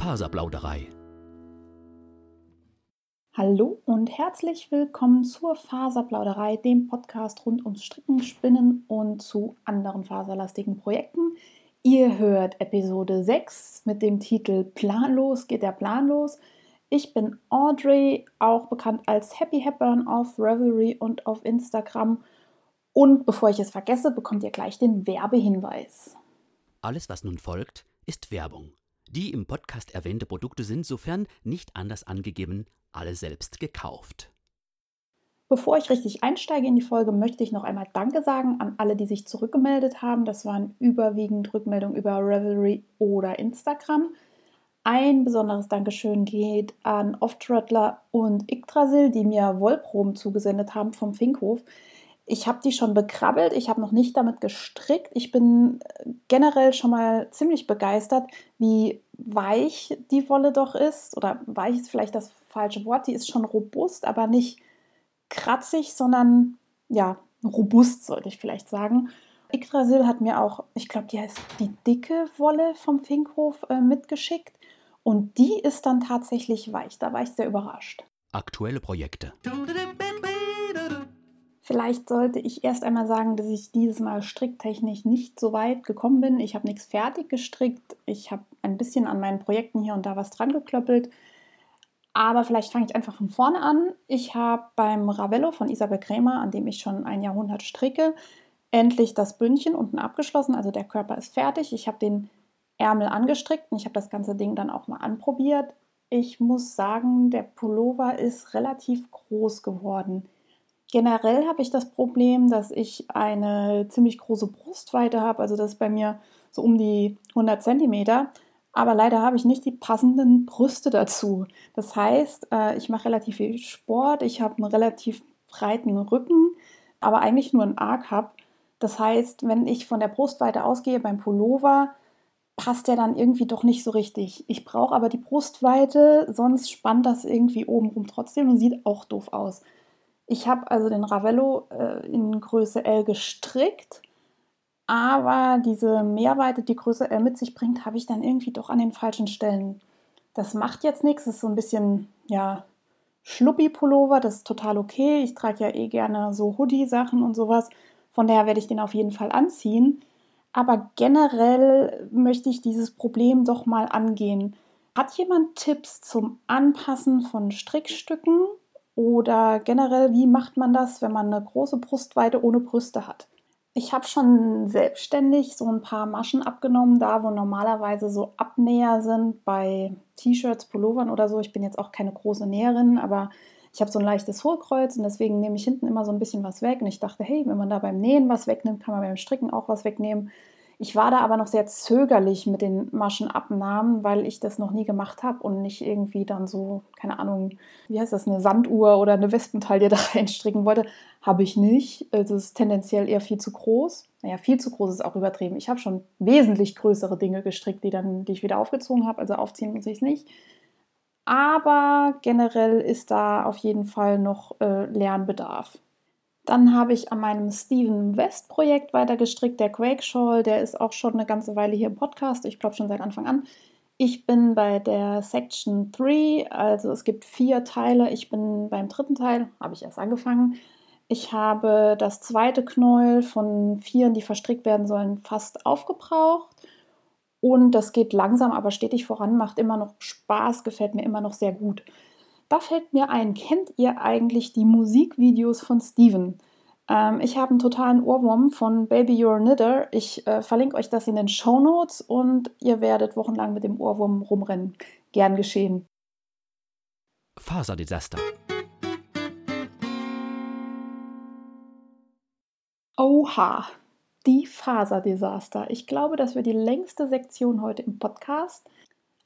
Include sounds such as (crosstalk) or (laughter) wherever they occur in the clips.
Faserplauderei. Hallo und herzlich willkommen zur Faserplauderei, dem Podcast rund ums Stricken, Spinnen und zu anderen faserlastigen Projekten. Ihr hört Episode 6 mit dem Titel Planlos geht der Plan los. Ich bin Audrey, auch bekannt als Happy Hepburn auf Revelry und auf Instagram. Und bevor ich es vergesse, bekommt ihr gleich den Werbehinweis. Alles, was nun folgt, ist Werbung. Die im Podcast erwähnte Produkte sind, sofern nicht anders angegeben, alle selbst gekauft. Bevor ich richtig einsteige in die Folge, möchte ich noch einmal Danke sagen an alle, die sich zurückgemeldet haben. Das waren überwiegend Rückmeldungen über Revelry oder Instagram. Ein besonderes Dankeschön geht an Off-Trottler und Yggdrasil, die mir Wollproben zugesendet haben vom Finkhof. Ich habe die schon bekrabbelt, ich habe noch nicht damit gestrickt. Ich bin äh, generell schon mal ziemlich begeistert, wie weich die Wolle doch ist. Oder weich ist vielleicht das falsche Wort. Die ist schon robust, aber nicht kratzig, sondern ja, robust sollte ich vielleicht sagen. Yggdrasil hat mir auch, ich glaube, die heißt die dicke Wolle vom Finkhof äh, mitgeschickt. Und die ist dann tatsächlich weich. Da war ich sehr überrascht. Aktuelle Projekte. Vielleicht sollte ich erst einmal sagen, dass ich dieses Mal stricktechnisch nicht so weit gekommen bin. Ich habe nichts fertig gestrickt. Ich habe ein bisschen an meinen Projekten hier und da was dran geklöppelt. Aber vielleicht fange ich einfach von vorne an. Ich habe beim Ravello von Isabel Krämer, an dem ich schon ein Jahrhundert stricke, endlich das Bündchen unten abgeschlossen. Also der Körper ist fertig. Ich habe den Ärmel angestrickt und ich habe das ganze Ding dann auch mal anprobiert. Ich muss sagen, der Pullover ist relativ groß geworden. Generell habe ich das Problem, dass ich eine ziemlich große Brustweite habe, also das ist bei mir so um die 100 cm. Aber leider habe ich nicht die passenden Brüste dazu. Das heißt, äh, ich mache relativ viel Sport, ich habe einen relativ breiten Rücken, aber eigentlich nur einen A-Cup. Das heißt, wenn ich von der Brustweite ausgehe beim Pullover, passt der dann irgendwie doch nicht so richtig. Ich brauche aber die Brustweite, sonst spannt das irgendwie obenrum trotzdem und sieht auch doof aus. Ich habe also den Ravello äh, in Größe L gestrickt, aber diese Mehrweite, die Größe L mit sich bringt, habe ich dann irgendwie doch an den falschen Stellen. Das macht jetzt nichts, ist so ein bisschen, ja, Schluppi-Pullover, das ist total okay. Ich trage ja eh gerne so Hoodie-Sachen und sowas. Von daher werde ich den auf jeden Fall anziehen. Aber generell möchte ich dieses Problem doch mal angehen. Hat jemand Tipps zum Anpassen von Strickstücken oder generell, wie macht man das, wenn man eine große Brustweite ohne Brüste hat? Ich habe schon selbstständig so ein paar Maschen abgenommen, da wo normalerweise so Abnäher sind bei T-Shirts, Pullovern oder so. Ich bin jetzt auch keine große Näherin, aber ich habe so ein leichtes Hohlkreuz und deswegen nehme ich hinten immer so ein bisschen was weg. Und ich dachte, hey, wenn man da beim Nähen was wegnimmt, kann man beim Stricken auch was wegnehmen. Ich war da aber noch sehr zögerlich mit den Maschenabnahmen, weil ich das noch nie gemacht habe und nicht irgendwie dann so, keine Ahnung, wie heißt das, eine Sanduhr oder eine Wespentaille (laughs) da reinstricken wollte. Habe ich nicht. Es ist tendenziell eher viel zu groß. Naja, viel zu groß ist auch übertrieben. Ich habe schon wesentlich größere Dinge gestrickt, die, dann, die ich wieder aufgezogen habe. Also aufziehen muss ich es nicht. Aber generell ist da auf jeden Fall noch äh, Lernbedarf. Dann habe ich an meinem Steven West Projekt weiter gestrickt, der Quake Shawl, der ist auch schon eine ganze Weile hier im Podcast, ich glaube schon seit Anfang an. Ich bin bei der Section 3, also es gibt vier Teile. Ich bin beim dritten Teil, habe ich erst angefangen. Ich habe das zweite Knäuel von vier, die verstrickt werden sollen, fast aufgebraucht. Und das geht langsam, aber stetig voran, macht immer noch Spaß, gefällt mir immer noch sehr gut. Da fällt mir ein, kennt ihr eigentlich die Musikvideos von Steven? Ähm, ich habe einen totalen Ohrwurm von Baby You're Knitter. Ich äh, verlinke euch das in den Show Notes und ihr werdet wochenlang mit dem Ohrwurm rumrennen. Gern geschehen. Faserdesaster. Oha, die Faserdesaster. Ich glaube, das wird die längste Sektion heute im Podcast.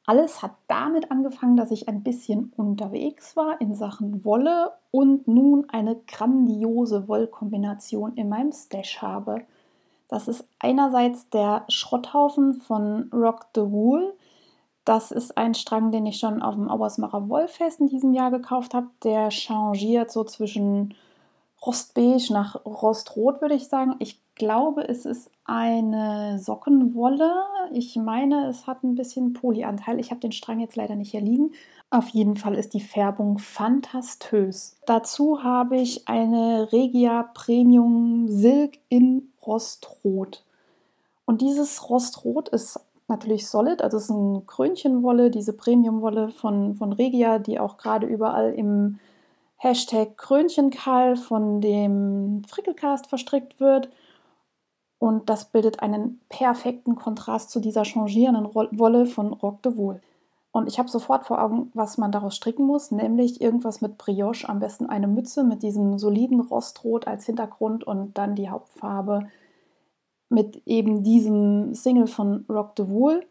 Alles hat damit angefangen, dass ich ein bisschen unterwegs war in Sachen Wolle und nun eine grandiose Wollkombination in meinem Stash habe. Das ist einerseits der Schrotthaufen von Rock the Wool. Das ist ein Strang, den ich schon auf dem Auersmacher Wollfest in diesem Jahr gekauft habe. Der changiert so zwischen Rostbeige nach Rostrot, würde ich sagen. Ich glaube, es ist eine Sockenwolle. Ich meine, es hat ein bisschen Polyanteil. Ich habe den Strang jetzt leider nicht hier liegen. Auf jeden Fall ist die Färbung fantastös. Dazu habe ich eine Regia Premium Silk in Rostrot. Und dieses Rostrot ist natürlich solid, also es ist ein Krönchenwolle, diese Premiumwolle von, von Regia, die auch gerade überall im Hashtag Krönchenkall von dem Frickelcast verstrickt wird. Und das bildet einen perfekten Kontrast zu dieser changierenden Wolle von Rock de Wool. Und ich habe sofort vor Augen, was man daraus stricken muss, nämlich irgendwas mit Brioche, am besten eine Mütze mit diesem soliden Rostrot als Hintergrund und dann die Hauptfarbe mit eben diesem Single von Rock de Wool.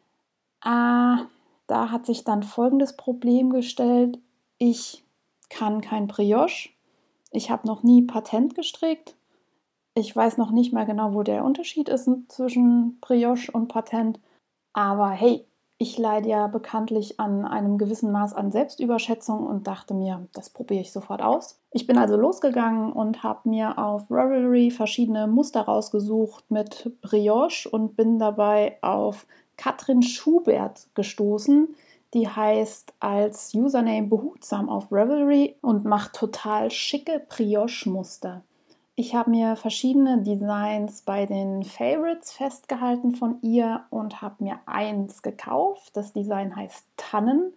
Ah, da hat sich dann folgendes Problem gestellt. Ich kann kein Brioche. Ich habe noch nie Patent gestrickt. Ich weiß noch nicht mal genau, wo der Unterschied ist zwischen Brioche und Patent. Aber hey, ich leide ja bekanntlich an einem gewissen Maß an Selbstüberschätzung und dachte mir, das probiere ich sofort aus. Ich bin also losgegangen und habe mir auf Ravelry verschiedene Muster rausgesucht mit Brioche und bin dabei auf Katrin Schubert gestoßen. Die heißt als Username behutsam auf Ravelry und macht total schicke Brioche-Muster. Ich habe mir verschiedene Designs bei den Favorites festgehalten von ihr und habe mir eins gekauft. Das Design heißt Tannen.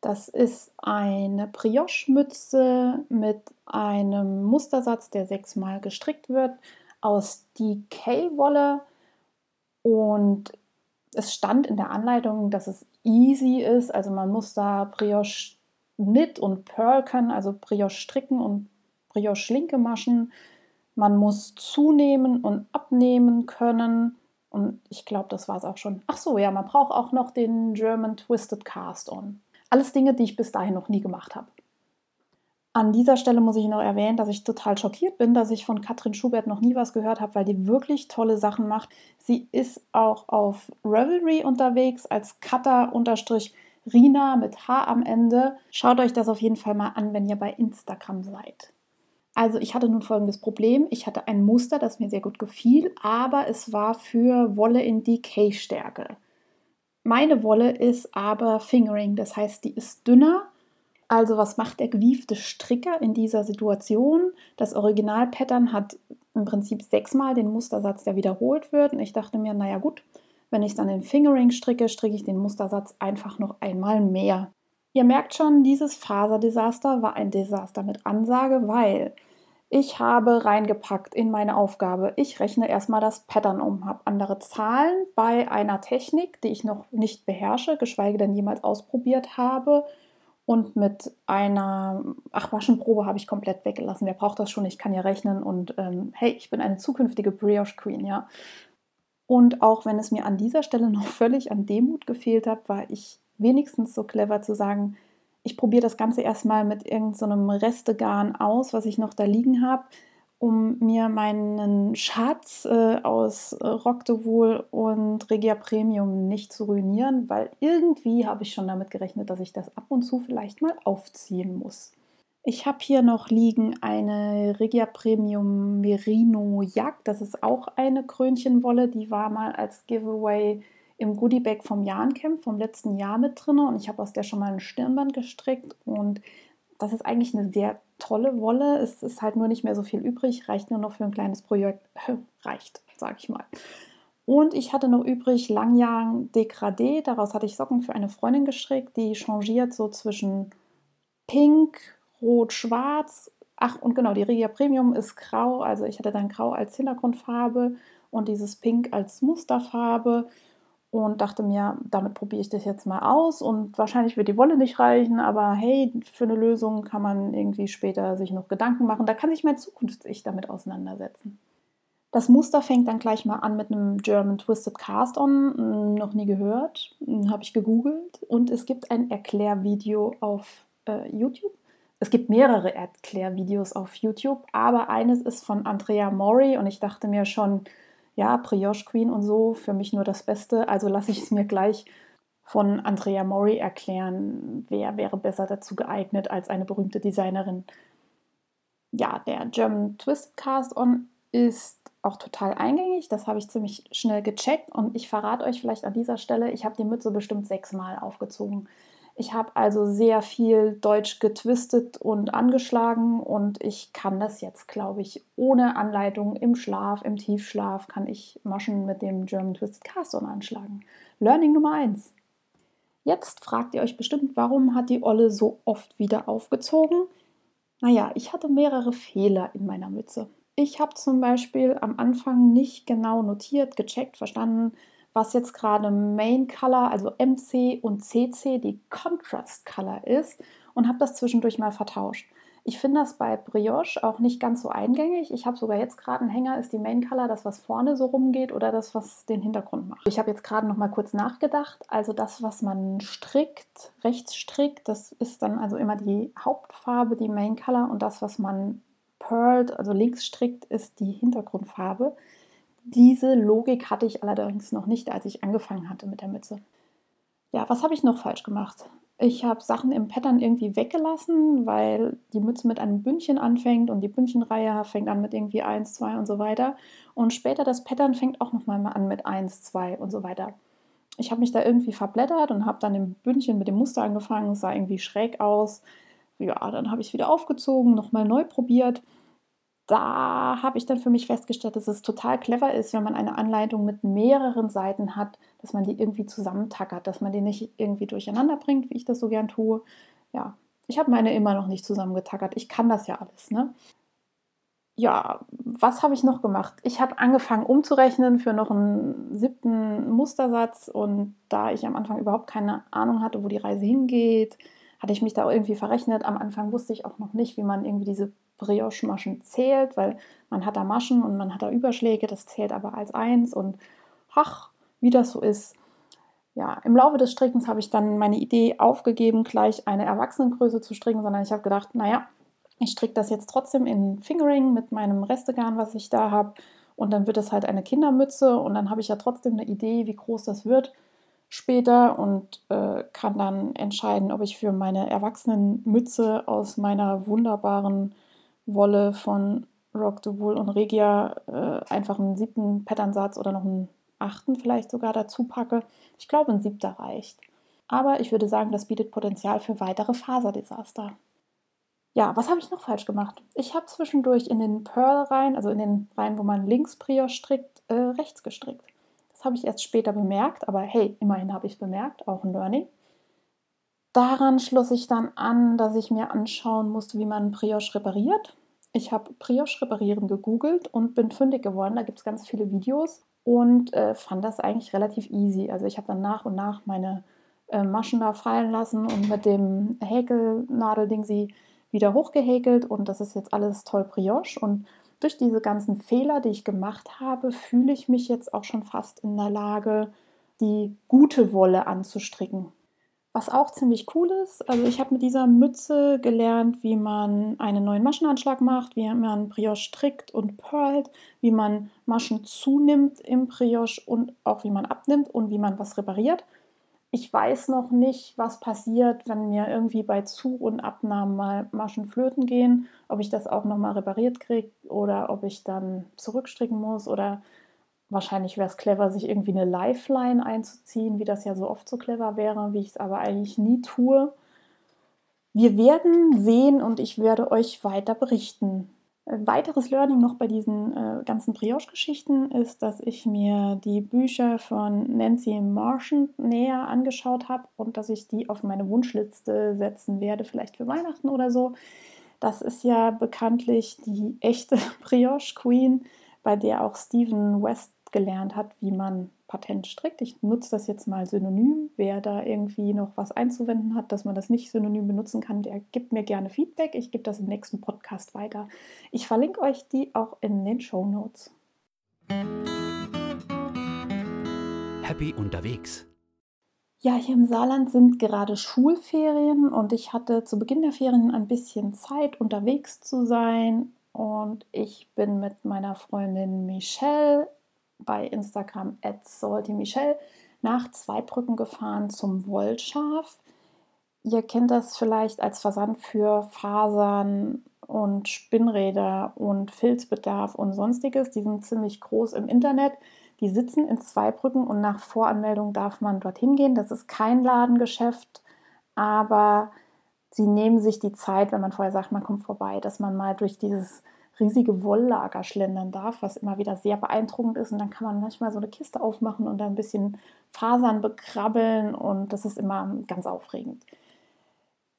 Das ist eine Brioche-Mütze mit einem Mustersatz, der sechsmal gestrickt wird, aus DK-Wolle. Und es stand in der Anleitung, dass es easy ist. Also man muss da Brioche Knit und Pearl können, also Brioche stricken und Brioche Schlinke maschen. Man muss zunehmen und abnehmen können. Und ich glaube, das war es auch schon. Ach so, ja, man braucht auch noch den German Twisted Cast On. Alles Dinge, die ich bis dahin noch nie gemacht habe. An dieser Stelle muss ich noch erwähnen, dass ich total schockiert bin, dass ich von Katrin Schubert noch nie was gehört habe, weil die wirklich tolle Sachen macht. Sie ist auch auf Revelry unterwegs als Cutter-Rina mit H am Ende. Schaut euch das auf jeden Fall mal an, wenn ihr bei Instagram seid. Also ich hatte nun folgendes Problem. Ich hatte ein Muster, das mir sehr gut gefiel, aber es war für Wolle in Decay-Stärke. Meine Wolle ist aber Fingering, das heißt, die ist dünner. Also was macht der gewiefte Stricker in dieser Situation? Das Original-Pattern hat im Prinzip sechsmal den Mustersatz, der wiederholt wird. Und ich dachte mir, naja gut, wenn ich dann in Fingering stricke, stricke ich den Mustersatz einfach noch einmal mehr. Ihr merkt schon, dieses Faserdesaster war ein Desaster mit Ansage, weil ich habe reingepackt in meine Aufgabe, ich rechne erstmal das Pattern um, habe andere Zahlen bei einer Technik, die ich noch nicht beherrsche, geschweige denn jemals ausprobiert habe. Und mit einer Achwaschenprobe habe ich komplett weggelassen. Wer braucht das schon? Ich kann ja rechnen und ähm, hey, ich bin eine zukünftige Brioche Queen, ja. Und auch wenn es mir an dieser Stelle noch (laughs) völlig an Demut gefehlt hat, war ich wenigstens so clever zu sagen, ich probiere das Ganze erstmal mit irgendeinem so Restegarn aus, was ich noch da liegen habe, um mir meinen Schatz äh, aus äh, Rock de Wool und Regia Premium nicht zu ruinieren, weil irgendwie habe ich schon damit gerechnet, dass ich das ab und zu vielleicht mal aufziehen muss. Ich habe hier noch liegen eine Regia Premium Merino Jagd. Das ist auch eine Krönchenwolle, die war mal als Giveaway im Goodiebag vom Jahrencamp vom letzten Jahr mit drin und ich habe aus der schon mal ein Stirnband gestrickt und das ist eigentlich eine sehr tolle Wolle. Es ist halt nur nicht mehr so viel übrig, reicht nur noch für ein kleines Projekt. (laughs) reicht, sage ich mal. Und ich hatte noch übrig Langjahn Degradé. Daraus hatte ich Socken für eine Freundin gestrickt, die changiert so zwischen Pink, Rot, Schwarz. Ach, und genau, die Regia Premium ist grau. Also ich hatte dann grau als Hintergrundfarbe und dieses Pink als Musterfarbe und dachte mir, damit probiere ich das jetzt mal aus und wahrscheinlich wird die Wolle nicht reichen, aber hey, für eine Lösung kann man irgendwie später sich noch Gedanken machen. Da kann sich mein Zukunfts-Ich damit auseinandersetzen. Das Muster fängt dann gleich mal an mit einem German Twisted Cast On, hm, noch nie gehört, hm, habe ich gegoogelt und es gibt ein Erklärvideo auf äh, YouTube. Es gibt mehrere Erklärvideos auf YouTube, aber eines ist von Andrea Mori und ich dachte mir schon, ja, Brioche Queen und so, für mich nur das Beste. Also lasse ich es mir gleich von Andrea Mori erklären, wer wäre besser dazu geeignet als eine berühmte Designerin. Ja, der German Twist Cast On ist auch total eingängig. Das habe ich ziemlich schnell gecheckt und ich verrate euch vielleicht an dieser Stelle, ich habe die Mütze bestimmt sechsmal aufgezogen. Ich habe also sehr viel Deutsch getwistet und angeschlagen und ich kann das jetzt, glaube ich, ohne Anleitung im Schlaf, im Tiefschlaf, kann ich Maschen mit dem German Twisted Cast anschlagen. Learning Nummer 1. Jetzt fragt ihr euch bestimmt, warum hat die Olle so oft wieder aufgezogen? Naja, ich hatte mehrere Fehler in meiner Mütze. Ich habe zum Beispiel am Anfang nicht genau notiert, gecheckt, verstanden, was jetzt gerade Main Color, also MC und CC, die Contrast Color ist und habe das zwischendurch mal vertauscht. Ich finde das bei Brioche auch nicht ganz so eingängig. Ich habe sogar jetzt gerade einen Hänger, ist die Main Color das, was vorne so rumgeht oder das, was den Hintergrund macht. Ich habe jetzt gerade noch mal kurz nachgedacht. Also das, was man strickt, rechts strickt, das ist dann also immer die Hauptfarbe, die Main Color und das, was man pearlt, also links strickt, ist die Hintergrundfarbe. Diese Logik hatte ich allerdings noch nicht, als ich angefangen hatte mit der Mütze. Ja, was habe ich noch falsch gemacht? Ich habe Sachen im Pattern irgendwie weggelassen, weil die Mütze mit einem Bündchen anfängt und die Bündchenreihe fängt an mit irgendwie 1, 2 und so weiter. Und später das Pattern fängt auch nochmal an mit 1, 2 und so weiter. Ich habe mich da irgendwie verblättert und habe dann im Bündchen mit dem Muster angefangen. Es sah irgendwie schräg aus. Ja, dann habe ich wieder aufgezogen, nochmal neu probiert da habe ich dann für mich festgestellt, dass es total clever ist, wenn man eine Anleitung mit mehreren Seiten hat, dass man die irgendwie zusammentackert, dass man die nicht irgendwie durcheinander bringt, wie ich das so gern tue. Ja, ich habe meine immer noch nicht zusammengetackert. Ich kann das ja alles, ne? Ja, was habe ich noch gemacht? Ich habe angefangen umzurechnen für noch einen siebten Mustersatz und da ich am Anfang überhaupt keine Ahnung hatte, wo die Reise hingeht, hatte ich mich da irgendwie verrechnet. Am Anfang wusste ich auch noch nicht, wie man irgendwie diese Brioche-Maschen zählt, weil man hat da Maschen und man hat da Überschläge, das zählt aber als eins und ach, wie das so ist. Ja, im Laufe des Strickens habe ich dann meine Idee aufgegeben, gleich eine Erwachsenengröße zu stricken, sondern ich habe gedacht, naja, ich stricke das jetzt trotzdem in Fingering mit meinem Restegarn, was ich da habe. Und dann wird es halt eine Kindermütze und dann habe ich ja trotzdem eine Idee, wie groß das wird später und äh, kann dann entscheiden, ob ich für meine Erwachsenenmütze aus meiner wunderbaren Wolle von Rock the Wool und Regia äh, einfach einen siebten Patternsatz oder noch einen achten vielleicht sogar dazu packe. Ich glaube, ein siebter reicht. Aber ich würde sagen, das bietet Potenzial für weitere Faserdesaster. Ja, was habe ich noch falsch gemacht? Ich habe zwischendurch in den Pearl rein, also in den Reihen, wo man links Brioche strickt, äh, rechts gestrickt. Das habe ich erst später bemerkt, aber hey, immerhin habe ich es bemerkt, auch ein Learning. Daran schloss ich dann an, dass ich mir anschauen musste, wie man Brioche repariert. Ich habe Brioche reparieren gegoogelt und bin fündig geworden. Da gibt es ganz viele Videos und äh, fand das eigentlich relativ easy. Also ich habe dann nach und nach meine äh, Maschen da fallen lassen und mit dem Häkelnadelding sie wieder hochgehäkelt und das ist jetzt alles toll Brioche und durch diese ganzen Fehler, die ich gemacht habe, fühle ich mich jetzt auch schon fast in der Lage, die gute Wolle anzustricken. Was auch ziemlich cool ist, also ich habe mit dieser Mütze gelernt, wie man einen neuen Maschenanschlag macht, wie man Brioche strickt und pearlt, wie man Maschen zunimmt im Brioche und auch wie man abnimmt und wie man was repariert. Ich weiß noch nicht, was passiert, wenn mir irgendwie bei Zu- und Abnahmen mal Maschen flöten gehen, ob ich das auch nochmal repariert kriege oder ob ich dann zurückstricken muss oder Wahrscheinlich wäre es clever, sich irgendwie eine Lifeline einzuziehen, wie das ja so oft so clever wäre, wie ich es aber eigentlich nie tue. Wir werden sehen und ich werde euch weiter berichten. Weiteres Learning noch bei diesen äh, ganzen Brioche-Geschichten ist, dass ich mir die Bücher von Nancy Marchand näher angeschaut habe und dass ich die auf meine Wunschliste setzen werde, vielleicht für Weihnachten oder so. Das ist ja bekanntlich die echte (laughs) Brioche Queen, bei der auch Stephen West gelernt hat, wie man Patent strickt. Ich nutze das jetzt mal synonym. Wer da irgendwie noch was einzuwenden hat, dass man das nicht synonym benutzen kann, der gibt mir gerne Feedback. Ich gebe das im nächsten Podcast weiter. Ich verlinke euch die auch in den Show Notes. Happy unterwegs. Ja, hier im Saarland sind gerade Schulferien und ich hatte zu Beginn der Ferien ein bisschen Zeit, unterwegs zu sein. Und ich bin mit meiner Freundin Michelle bei Instagram at saltymichelle nach Zweibrücken gefahren zum Wollschaf. Ihr kennt das vielleicht als Versand für Fasern und Spinnräder und Filzbedarf und sonstiges. Die sind ziemlich groß im Internet. Die sitzen in Zweibrücken und nach Voranmeldung darf man dorthin gehen. Das ist kein Ladengeschäft, aber sie nehmen sich die Zeit, wenn man vorher sagt, man kommt vorbei, dass man mal durch dieses riesige Wolllager schlendern darf, was immer wieder sehr beeindruckend ist. Und dann kann man manchmal so eine Kiste aufmachen und da ein bisschen Fasern bekrabbeln und das ist immer ganz aufregend.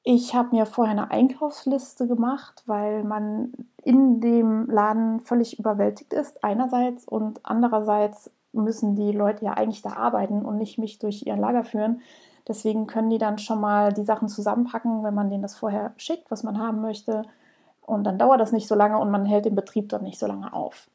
Ich habe mir vorher eine Einkaufsliste gemacht, weil man in dem Laden völlig überwältigt ist, einerseits und andererseits müssen die Leute ja eigentlich da arbeiten und nicht mich durch ihr Lager führen. Deswegen können die dann schon mal die Sachen zusammenpacken, wenn man denen das vorher schickt, was man haben möchte. Und dann dauert das nicht so lange und man hält den Betrieb dort nicht so lange auf.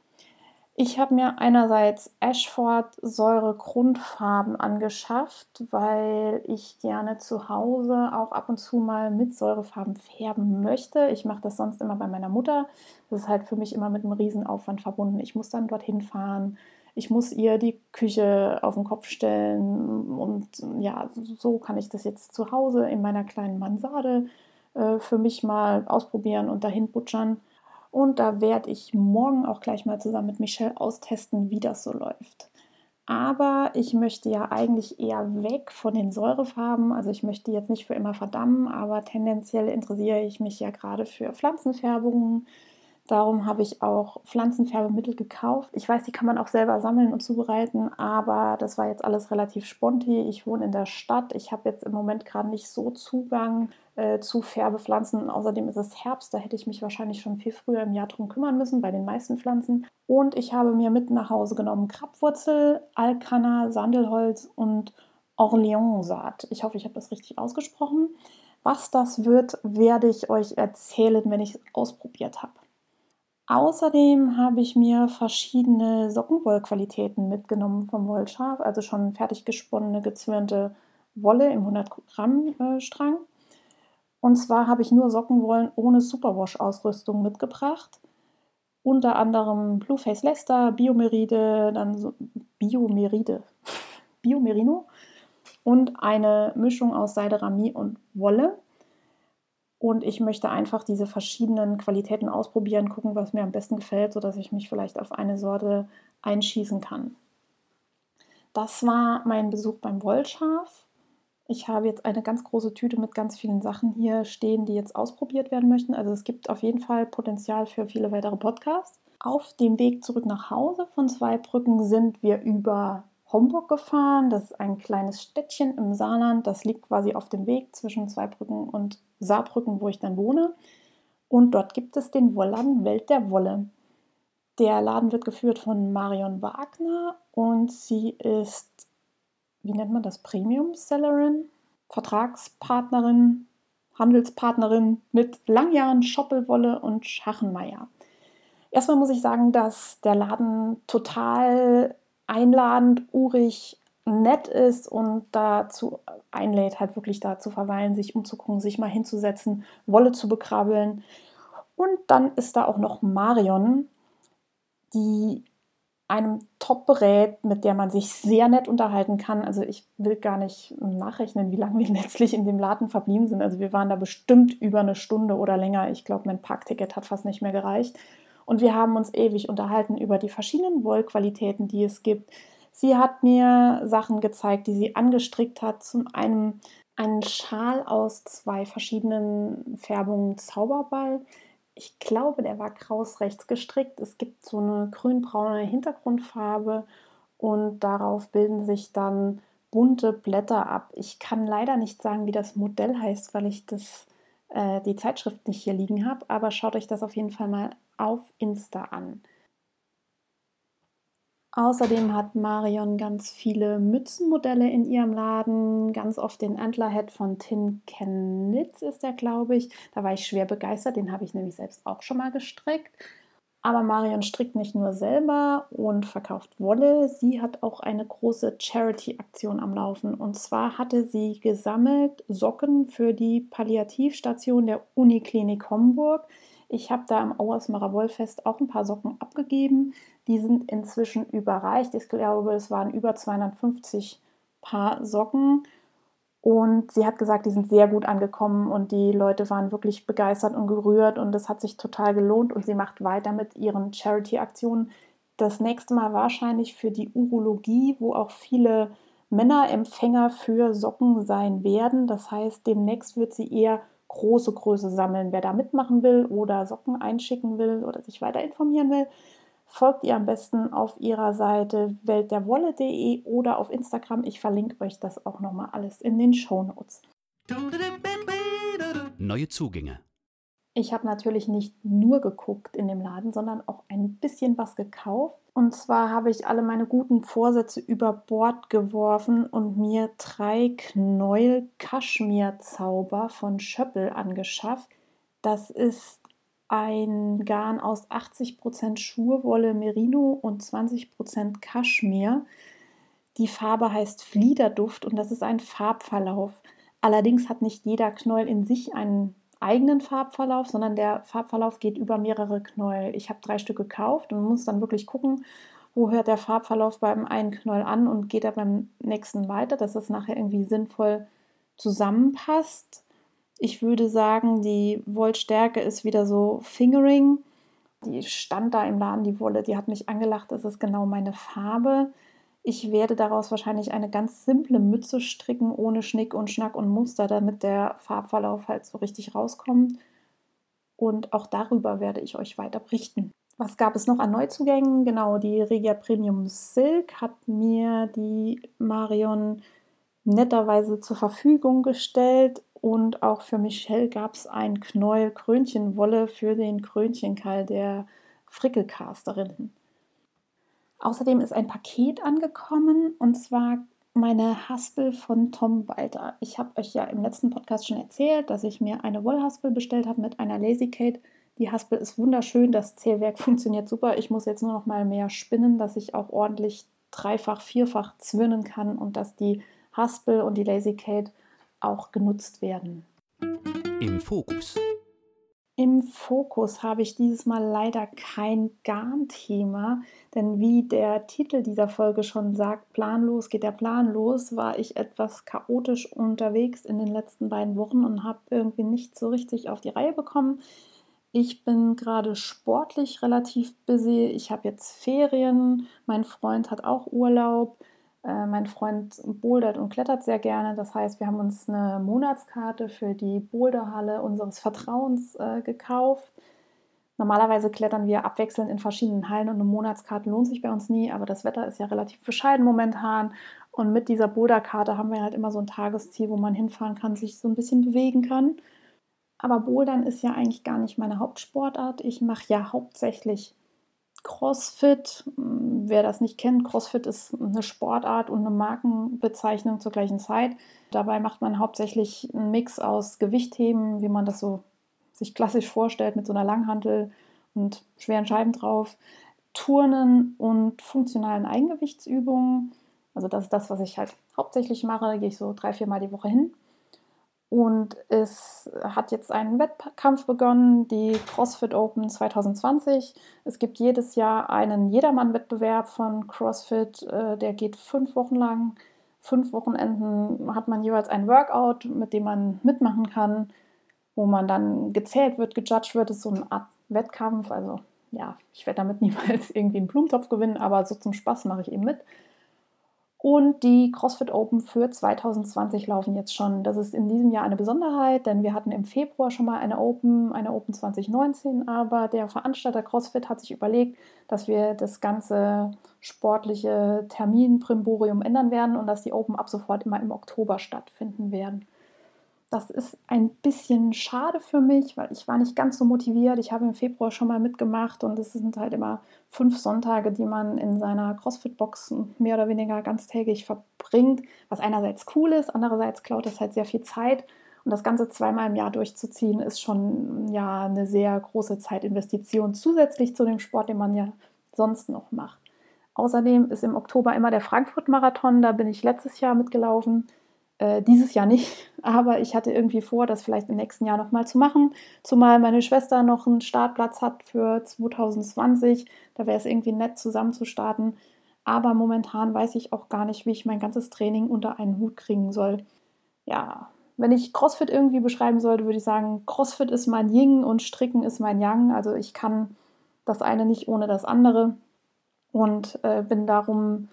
Ich habe mir einerseits Ashford Säure Grundfarben angeschafft, weil ich gerne zu Hause auch ab und zu mal mit Säurefarben färben möchte. Ich mache das sonst immer bei meiner Mutter. Das ist halt für mich immer mit einem Riesenaufwand verbunden. Ich muss dann dorthin fahren. Ich muss ihr die Küche auf den Kopf stellen. Und ja, so kann ich das jetzt zu Hause in meiner kleinen Mansarde äh, für mich mal ausprobieren und dahin butschern. Und da werde ich morgen auch gleich mal zusammen mit Michelle austesten, wie das so läuft. Aber ich möchte ja eigentlich eher weg von den Säurefarben. Also ich möchte jetzt nicht für immer verdammen, aber tendenziell interessiere ich mich ja gerade für Pflanzenfärbungen. Darum habe ich auch Pflanzenfärbemittel gekauft. Ich weiß, die kann man auch selber sammeln und zubereiten, aber das war jetzt alles relativ sponti. Ich wohne in der Stadt. Ich habe jetzt im Moment gerade nicht so Zugang äh, zu Färbepflanzen. Außerdem ist es Herbst, da hätte ich mich wahrscheinlich schon viel früher im Jahr drum kümmern müssen, bei den meisten Pflanzen. Und ich habe mir mit nach Hause genommen Krabwurzel, Alkanna, Sandelholz und Orleanssaat. Ich hoffe, ich habe das richtig ausgesprochen. Was das wird, werde ich euch erzählen, wenn ich es ausprobiert habe. Außerdem habe ich mir verschiedene Sockenwollqualitäten mitgenommen vom Wollschaf, also schon fertig gesponnene, gezwirnte Wolle im 100 Gramm äh, Strang. Und zwar habe ich nur Sockenwollen ohne Superwash-Ausrüstung mitgebracht. Unter anderem Blueface Lester, Biomeride, dann so Biomeride, (laughs) Biomerino und eine Mischung aus Seide Rami und Wolle. Und ich möchte einfach diese verschiedenen Qualitäten ausprobieren, gucken, was mir am besten gefällt, sodass ich mich vielleicht auf eine Sorte einschießen kann. Das war mein Besuch beim Wollschaf. Ich habe jetzt eine ganz große Tüte mit ganz vielen Sachen hier stehen, die jetzt ausprobiert werden möchten. Also es gibt auf jeden Fall Potenzial für viele weitere Podcasts. Auf dem Weg zurück nach Hause von Zweibrücken sind wir über Homburg gefahren. Das ist ein kleines Städtchen im Saarland. Das liegt quasi auf dem Weg zwischen Zweibrücken und Saarbrücken, wo ich dann wohne. Und dort gibt es den Wollladen Welt der Wolle. Der Laden wird geführt von Marion Wagner und sie ist wie nennt man das, Premium-Sellerin, Vertragspartnerin, Handelspartnerin mit Langjahren, Schoppelwolle und Schachenmeier. Erstmal muss ich sagen, dass der Laden total einladend, urig, nett ist und dazu einlädt, halt wirklich da zu verweilen, sich umzugucken, sich mal hinzusetzen, Wolle zu bekrabbeln. Und dann ist da auch noch Marion, die einem top berät, mit der man sich sehr nett unterhalten kann. Also ich will gar nicht nachrechnen, wie lange wir (laughs) letztlich in dem Laden verblieben sind. Also wir waren da bestimmt über eine Stunde oder länger. Ich glaube, mein Parkticket hat fast nicht mehr gereicht. Und wir haben uns ewig unterhalten über die verschiedenen Wollqualitäten, die es gibt. Sie hat mir Sachen gezeigt, die sie angestrickt hat. Zum einen einen Schal aus zwei verschiedenen Färbungen Zauberball ich glaube, der war kraus rechts gestrickt. Es gibt so eine grünbraune Hintergrundfarbe und darauf bilden sich dann bunte Blätter ab. Ich kann leider nicht sagen, wie das Modell heißt, weil ich das, äh, die Zeitschrift nicht hier liegen habe, aber schaut euch das auf jeden Fall mal auf Insta an. Außerdem hat Marion ganz viele Mützenmodelle in ihrem Laden, ganz oft den Antlerhead von Tin Knits ist der, glaube ich. Da war ich schwer begeistert, den habe ich nämlich selbst auch schon mal gestrickt. Aber Marion strickt nicht nur selber und verkauft Wolle, sie hat auch eine große Charity-Aktion am Laufen. Und zwar hatte sie gesammelt Socken für die Palliativstation der Uniklinik Homburg. Ich habe da am Auersmacher Wollfest auch ein paar Socken abgegeben. Die sind inzwischen überreicht. Ich glaube, es waren über 250 Paar Socken. Und sie hat gesagt, die sind sehr gut angekommen und die Leute waren wirklich begeistert und gerührt und es hat sich total gelohnt und sie macht weiter mit ihren Charity-Aktionen. Das nächste Mal wahrscheinlich für die Urologie, wo auch viele Männerempfänger für Socken sein werden. Das heißt, demnächst wird sie eher große Größe sammeln. Wer da mitmachen will oder Socken einschicken will oder sich weiter informieren will, folgt ihr am besten auf ihrer Seite weltderwolle.de oder auf Instagram. Ich verlinke euch das auch nochmal alles in den Show Notes. Neue Zugänge. Ich habe natürlich nicht nur geguckt in dem Laden, sondern auch ein bisschen was gekauft. Und zwar habe ich alle meine guten Vorsätze über Bord geworfen und mir drei Knäuel Kaschmir-Zauber von Schöppel angeschafft. Das ist ein Garn aus 80% Schurwolle Merino und 20% Kaschmir. Die Farbe heißt Fliederduft und das ist ein Farbverlauf. Allerdings hat nicht jeder Knäuel in sich einen eigenen Farbverlauf, sondern der Farbverlauf geht über mehrere Knäuel. Ich habe drei Stück gekauft und muss dann wirklich gucken, wo hört der Farbverlauf beim einen Knäuel an und geht er beim nächsten weiter, dass es nachher irgendwie sinnvoll zusammenpasst. Ich würde sagen, die Wollstärke ist wieder so Fingering. Die stand da im Laden, die Wolle, die hat mich angelacht, das ist genau meine Farbe. Ich werde daraus wahrscheinlich eine ganz simple Mütze stricken, ohne Schnick und Schnack und Muster, damit der Farbverlauf halt so richtig rauskommt. Und auch darüber werde ich euch weiter berichten. Was gab es noch an Neuzugängen? Genau, die Regia Premium Silk hat mir die Marion netterweise zur Verfügung gestellt und auch für Michelle gab es ein Knäuel Krönchenwolle für den Krönchenkall der Frickelcasterinnen. Außerdem ist ein Paket angekommen und zwar meine Haspel von Tom Walter. Ich habe euch ja im letzten Podcast schon erzählt, dass ich mir eine Wollhaspel bestellt habe mit einer Lazy Kate. Die Haspel ist wunderschön, das Zählwerk (laughs) funktioniert super. Ich muss jetzt nur noch mal mehr spinnen, dass ich auch ordentlich dreifach, vierfach zwirnen kann und dass die Haspel und die Lazy Kate auch genutzt werden. Im Fokus. Im Fokus habe ich dieses Mal leider kein Garnthema, denn wie der Titel dieser Folge schon sagt, planlos geht der Plan los, war ich etwas chaotisch unterwegs in den letzten beiden Wochen und habe irgendwie nicht so richtig auf die Reihe bekommen. Ich bin gerade sportlich relativ busy. Ich habe jetzt Ferien. Mein Freund hat auch Urlaub. Äh, mein Freund bouldert und klettert sehr gerne. Das heißt, wir haben uns eine Monatskarte für die Boulderhalle unseres Vertrauens äh, gekauft. Normalerweise klettern wir abwechselnd in verschiedenen Hallen und eine Monatskarte lohnt sich bei uns nie, aber das Wetter ist ja relativ bescheiden momentan. Und mit dieser Boulderkarte haben wir halt immer so ein Tagesziel, wo man hinfahren kann, sich so ein bisschen bewegen kann. Aber Bouldern ist ja eigentlich gar nicht meine Hauptsportart. Ich mache ja hauptsächlich CrossFit, hm, wer das nicht kennt, CrossFit ist eine Sportart und eine Markenbezeichnung zur gleichen Zeit. Dabei macht man hauptsächlich einen Mix aus Gewichtheben, wie man das so sich klassisch vorstellt, mit so einer Langhantel und schweren Scheiben drauf, Turnen und funktionalen Eigengewichtsübungen. Also das ist das, was ich halt hauptsächlich mache. Gehe ich so drei, vier Mal die Woche hin. Und es hat jetzt ein Wettkampf begonnen, die CrossFit Open 2020. Es gibt jedes Jahr einen Jedermann-Wettbewerb von CrossFit, äh, der geht fünf Wochen lang. Fünf Wochenenden hat man jeweils ein Workout, mit dem man mitmachen kann, wo man dann gezählt wird, gejudged wird. Das ist so eine Art Wettkampf. Also ja, ich werde damit (laughs) niemals irgendwie einen Blumentopf gewinnen, aber so zum Spaß mache ich eben mit. Und die CrossFit Open für 2020 laufen jetzt schon. Das ist in diesem Jahr eine Besonderheit, denn wir hatten im Februar schon mal eine Open, eine Open 2019, aber der Veranstalter CrossFit hat sich überlegt, dass wir das ganze sportliche Terminprimborium ändern werden und dass die Open ab sofort immer im Oktober stattfinden werden. Das ist ein bisschen schade für mich, weil ich war nicht ganz so motiviert. Ich habe im Februar schon mal mitgemacht und es sind halt immer fünf Sonntage, die man in seiner CrossFit-Box mehr oder weniger ganztägig verbringt, was einerseits cool ist, andererseits klaut es halt sehr viel Zeit. Und das Ganze zweimal im Jahr durchzuziehen, ist schon ja eine sehr große Zeitinvestition zusätzlich zu dem Sport, den man ja sonst noch macht. Außerdem ist im Oktober immer der Frankfurt-Marathon, da bin ich letztes Jahr mitgelaufen. Äh, dieses Jahr nicht, (laughs) aber ich hatte irgendwie vor, das vielleicht im nächsten Jahr nochmal zu machen. Zumal meine Schwester noch einen Startplatz hat für 2020. Da wäre es irgendwie nett, zusammen zu starten. Aber momentan weiß ich auch gar nicht, wie ich mein ganzes Training unter einen Hut kriegen soll. ja, wenn ich CrossFit irgendwie beschreiben sollte, würde ich sagen, CrossFit ist mein Yin und Stricken ist mein Yang. Also ich kann das eine nicht ohne das andere und äh, bin darum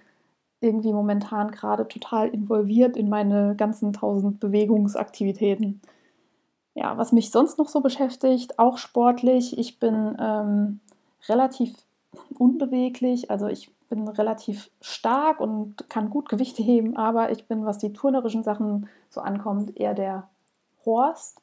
irgendwie momentan gerade total involviert in meine ganzen tausend Bewegungsaktivitäten. Ja, was mich sonst noch so beschäftigt, auch sportlich. Ich bin ähm, relativ unbeweglich, also ich bin relativ stark und kann gut Gewichte heben, aber ich bin, was die turnerischen Sachen so ankommt, eher der Horst.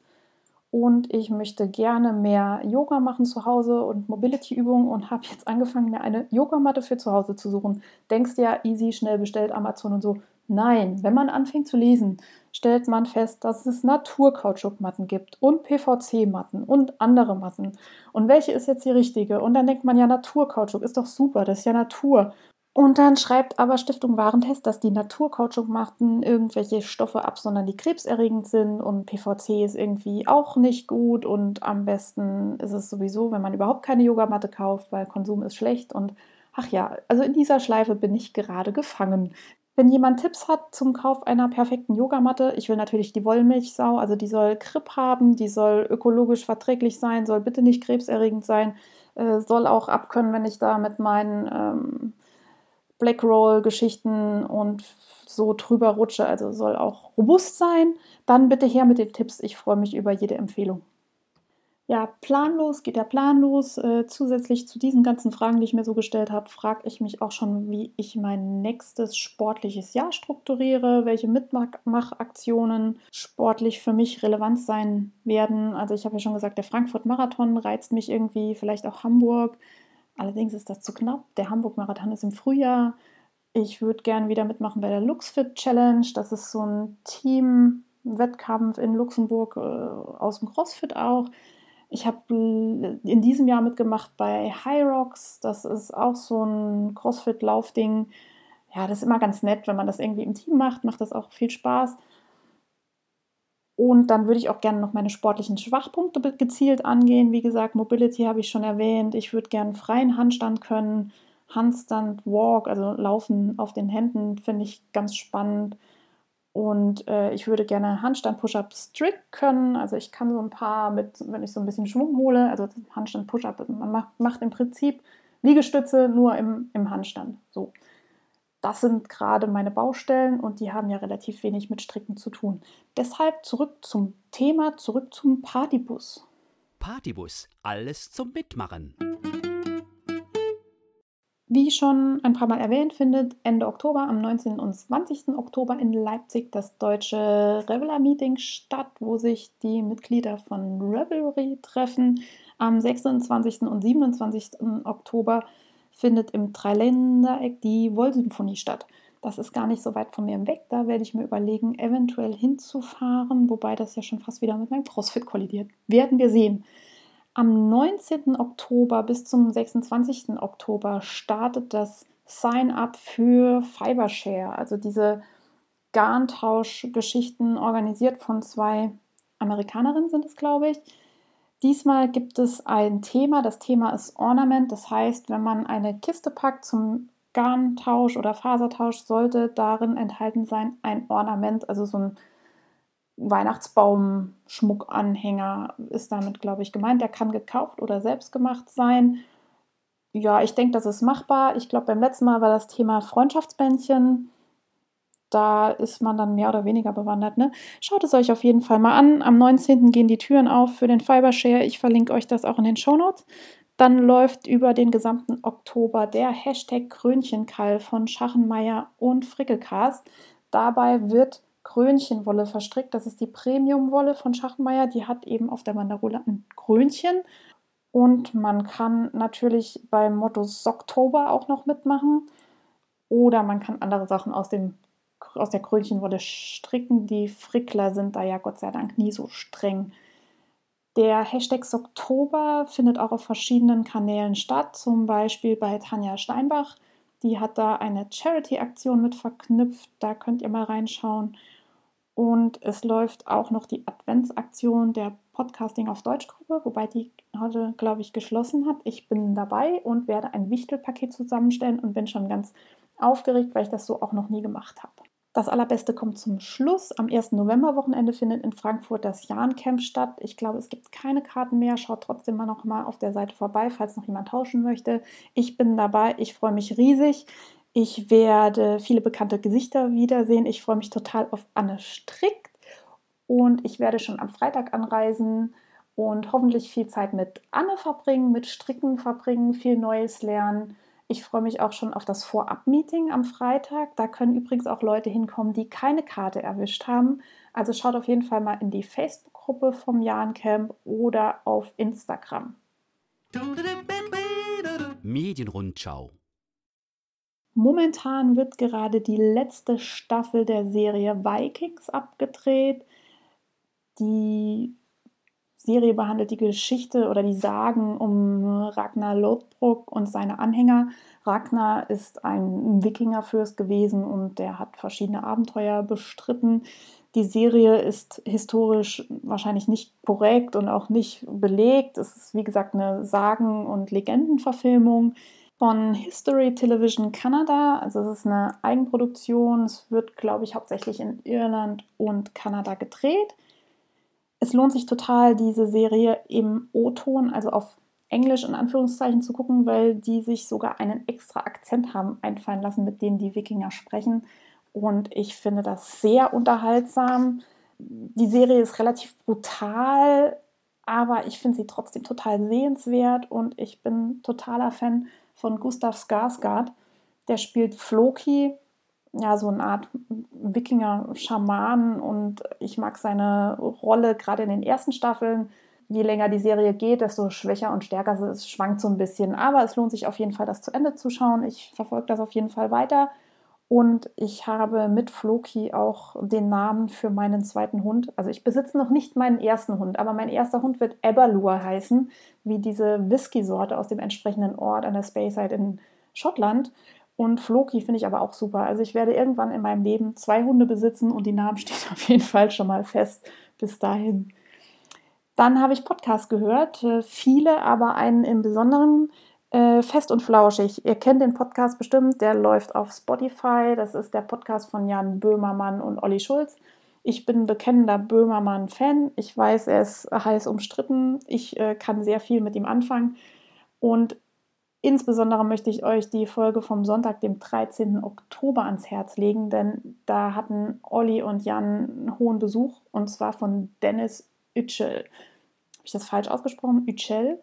Und ich möchte gerne mehr Yoga machen zu Hause und Mobility-Übungen und habe jetzt angefangen, mir eine Yogamatte für zu Hause zu suchen. Denkst ja, easy, schnell bestellt, Amazon und so. Nein, wenn man anfängt zu lesen, stellt man fest, dass es Naturkautschukmatten gibt und PVC-Matten und andere Matten. Und welche ist jetzt die richtige? Und dann denkt man ja, Naturkautschuk ist doch super, das ist ja Natur. Und dann schreibt aber Stiftung Warentest, dass die Naturkautschukmatten irgendwelche Stoffe absondern, die krebserregend sind und PVC ist irgendwie auch nicht gut und am besten ist es sowieso, wenn man überhaupt keine Yogamatte kauft, weil Konsum ist schlecht und ach ja, also in dieser Schleife bin ich gerade gefangen. Wenn jemand Tipps hat zum Kauf einer perfekten Yogamatte, ich will natürlich die Wollmilchsau, also die soll Grip haben, die soll ökologisch verträglich sein, soll bitte nicht krebserregend sein, äh, soll auch abkönnen, wenn ich da mit meinen ähm, Blackroll-Geschichten und so drüber rutsche, also soll auch robust sein, dann bitte her mit den Tipps. Ich freue mich über jede Empfehlung. Ja, planlos geht der Plan los. Äh, zusätzlich zu diesen ganzen Fragen, die ich mir so gestellt habe, frage ich mich auch schon, wie ich mein nächstes sportliches Jahr strukturiere, welche Mitmachaktionen sportlich für mich relevant sein werden. Also ich habe ja schon gesagt, der Frankfurt-Marathon reizt mich irgendwie, vielleicht auch Hamburg. Allerdings ist das zu knapp. Der Hamburg-Marathon ist im Frühjahr. Ich würde gerne wieder mitmachen bei der LuxFit Challenge. Das ist so ein Team-Wettkampf in Luxemburg äh, aus dem CrossFit auch. Ich habe in diesem Jahr mitgemacht bei High Rocks. Das ist auch so ein CrossFit-Laufding. Ja, das ist immer ganz nett, wenn man das irgendwie im Team macht. Macht das auch viel Spaß. Und dann würde ich auch gerne noch meine sportlichen Schwachpunkte gezielt angehen. Wie gesagt, Mobility habe ich schon erwähnt. Ich würde gerne freien Handstand können. Handstand, Walk, also Laufen auf den Händen, finde ich ganz spannend. Und äh, ich würde gerne Handstand Push-Up strict können. Also ich kann so ein paar mit, wenn ich so ein bisschen Schwung hole, also Handstand Push-Up, man macht, macht im Prinzip Liegestütze nur im, im Handstand. So das sind gerade meine Baustellen und die haben ja relativ wenig mit Stricken zu tun. Deshalb zurück zum Thema, zurück zum Partybus. Partybus, alles zum Mitmachen. Wie schon ein paar Mal erwähnt, findet Ende Oktober, am 19. und 20. Oktober in Leipzig das deutsche Reveler Meeting statt, wo sich die Mitglieder von Revelry treffen. Am 26. und 27. Oktober findet im Dreiländereck die Wollsymphonie statt. Das ist gar nicht so weit von mir weg. Da werde ich mir überlegen, eventuell hinzufahren, wobei das ja schon fast wieder mit meinem CrossFit kollidiert. Werden wir sehen. Am 19. Oktober bis zum 26. Oktober startet das Sign-up für Fibershare, also diese Garntauschgeschichten organisiert von zwei Amerikanerinnen sind es, glaube ich. Diesmal gibt es ein Thema. Das Thema ist Ornament. Das heißt, wenn man eine Kiste packt zum Garntausch oder Fasertausch, sollte darin enthalten sein ein Ornament, also so ein Weihnachtsbaum-Schmuckanhänger ist damit, glaube ich, gemeint. Der kann gekauft oder selbst gemacht sein. Ja, ich denke, das ist machbar. Ich glaube, beim letzten Mal war das Thema Freundschaftsbändchen da ist man dann mehr oder weniger bewandert. Ne? Schaut es euch auf jeden Fall mal an. Am 19. gehen die Türen auf für den Fibershare. Ich verlinke euch das auch in den Show Notes. Dann läuft über den gesamten Oktober der Hashtag Krönchenkall von Schachenmeier und Frickelcast. Dabei wird Krönchenwolle verstrickt. Das ist die Premiumwolle von Schachenmeier. Die hat eben auf der Banderole ein Krönchen. Und man kann natürlich beim Motto Socktober auch noch mitmachen. Oder man kann andere Sachen aus dem aus der Krönchenwolle stricken. Die Frickler sind da ja Gott sei Dank nie so streng. Der Hashtag Oktober findet auch auf verschiedenen Kanälen statt, zum Beispiel bei Tanja Steinbach. Die hat da eine Charity-Aktion mit verknüpft, da könnt ihr mal reinschauen. Und es läuft auch noch die Adventsaktion der Podcasting auf Deutsch-Gruppe, wobei die heute, glaube ich, geschlossen hat. Ich bin dabei und werde ein Wichtelpaket zusammenstellen und bin schon ganz aufgeregt, weil ich das so auch noch nie gemacht habe. Das Allerbeste kommt zum Schluss. Am 1. November-Wochenende findet in Frankfurt das Jahn-Camp statt. Ich glaube, es gibt keine Karten mehr. Schaut trotzdem mal noch mal auf der Seite vorbei, falls noch jemand tauschen möchte. Ich bin dabei. Ich freue mich riesig. Ich werde viele bekannte Gesichter wiedersehen. Ich freue mich total auf Anne Strickt. Und ich werde schon am Freitag anreisen und hoffentlich viel Zeit mit Anne verbringen, mit Stricken verbringen, viel Neues lernen. Ich freue mich auch schon auf das Vorab-Meeting am Freitag. Da können übrigens auch Leute hinkommen, die keine Karte erwischt haben. Also schaut auf jeden Fall mal in die Facebook-Gruppe vom Jahrencamp oder auf Instagram. Medienrundschau. Momentan wird gerade die letzte Staffel der Serie Vikings abgedreht. Die Serie behandelt die Geschichte oder die Sagen um Ragnar Lodbrok und seine Anhänger. Ragnar ist ein Wikingerfürst gewesen und der hat verschiedene Abenteuer bestritten. Die Serie ist historisch wahrscheinlich nicht korrekt und auch nicht belegt. Es ist, wie gesagt, eine Sagen- und Legendenverfilmung von History Television Canada. Also es ist eine Eigenproduktion. Es wird, glaube ich, hauptsächlich in Irland und Kanada gedreht es lohnt sich total, diese Serie im O-Ton, also auf Englisch in Anführungszeichen zu gucken, weil die sich sogar einen extra Akzent haben einfallen lassen, mit dem die Wikinger sprechen. Und ich finde das sehr unterhaltsam. Die Serie ist relativ brutal, aber ich finde sie trotzdem total sehenswert und ich bin totaler Fan von Gustav Skarsgård. Der spielt Floki, ja, so eine Art Wikinger-Schaman und ich mag seine Rolle gerade in den ersten Staffeln. Je länger die Serie geht, desto schwächer und stärker es schwankt so ein bisschen. Aber es lohnt sich auf jeden Fall, das zu Ende zu schauen. Ich verfolge das auf jeden Fall weiter. Und ich habe mit Floki auch den Namen für meinen zweiten Hund. Also ich besitze noch nicht meinen ersten Hund, aber mein erster Hund wird Eberlure heißen, wie diese Whisky-Sorte aus dem entsprechenden Ort an der Speyside in Schottland. Und Floki finde ich aber auch super. Also ich werde irgendwann in meinem Leben zwei Hunde besitzen und die Namen (laughs) stehen auf jeden Fall schon mal fest bis dahin. Dann habe ich Podcast gehört, äh, viele, aber einen im Besonderen, äh, Fest und Flauschig. Ihr kennt den Podcast bestimmt, der läuft auf Spotify. Das ist der Podcast von Jan Böhmermann und Olli Schulz. Ich bin bekennender Böhmermann-Fan. Ich weiß, er ist heiß umstritten. Ich äh, kann sehr viel mit ihm anfangen. Und Insbesondere möchte ich euch die Folge vom Sonntag, dem 13. Oktober, ans Herz legen, denn da hatten Olli und Jan einen hohen Besuch und zwar von Dennis Yücel. Habe ich das falsch ausgesprochen? Yücel.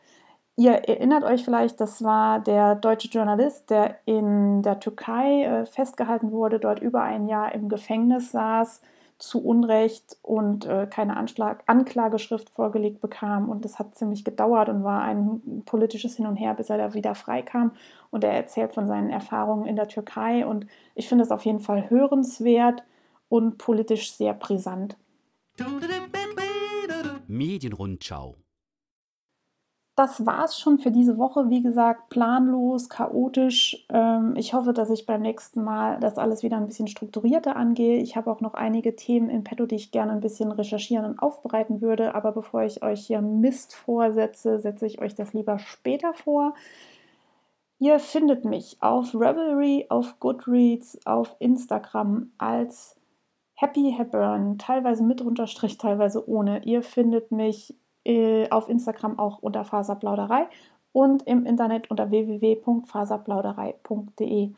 Ihr erinnert euch vielleicht, das war der deutsche Journalist, der in der Türkei äh, festgehalten wurde, dort über ein Jahr im Gefängnis saß zu Unrecht und äh, keine Anschlag Anklageschrift vorgelegt bekam. Und das hat ziemlich gedauert und war ein politisches Hin und Her, bis er da wieder freikam. Und er erzählt von seinen Erfahrungen in der Türkei. Und ich finde es auf jeden Fall hörenswert und politisch sehr brisant. Medienrundschau das war es schon für diese Woche. Wie gesagt, planlos, chaotisch. Ähm, ich hoffe, dass ich beim nächsten Mal das alles wieder ein bisschen strukturierter angehe. Ich habe auch noch einige Themen in petto, die ich gerne ein bisschen recherchieren und aufbereiten würde. Aber bevor ich euch hier Mist vorsetze, setze ich euch das lieber später vor. Ihr findet mich auf Revelry, auf Goodreads, auf Instagram als Happy Hepburn, teilweise mit Unterstrich, teilweise ohne. Ihr findet mich äh, auf Instagram auch unter Faserplauderei und im Internet unter www.faserplauderei.de.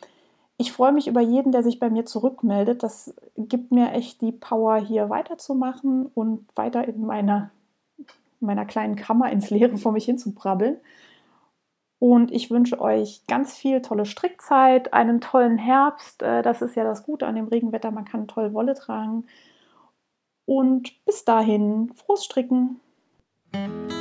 Ich freue mich über jeden, der sich bei mir zurückmeldet. Das gibt mir echt die Power, hier weiterzumachen und weiter in meiner, meiner kleinen Kammer ins Leere vor mich hin zu brabbeln. Und ich wünsche euch ganz viel tolle Strickzeit, einen tollen Herbst. Äh, das ist ja das Gute an dem Regenwetter, man kann toll Wolle tragen. Und bis dahin, frohes Stricken! Thank you.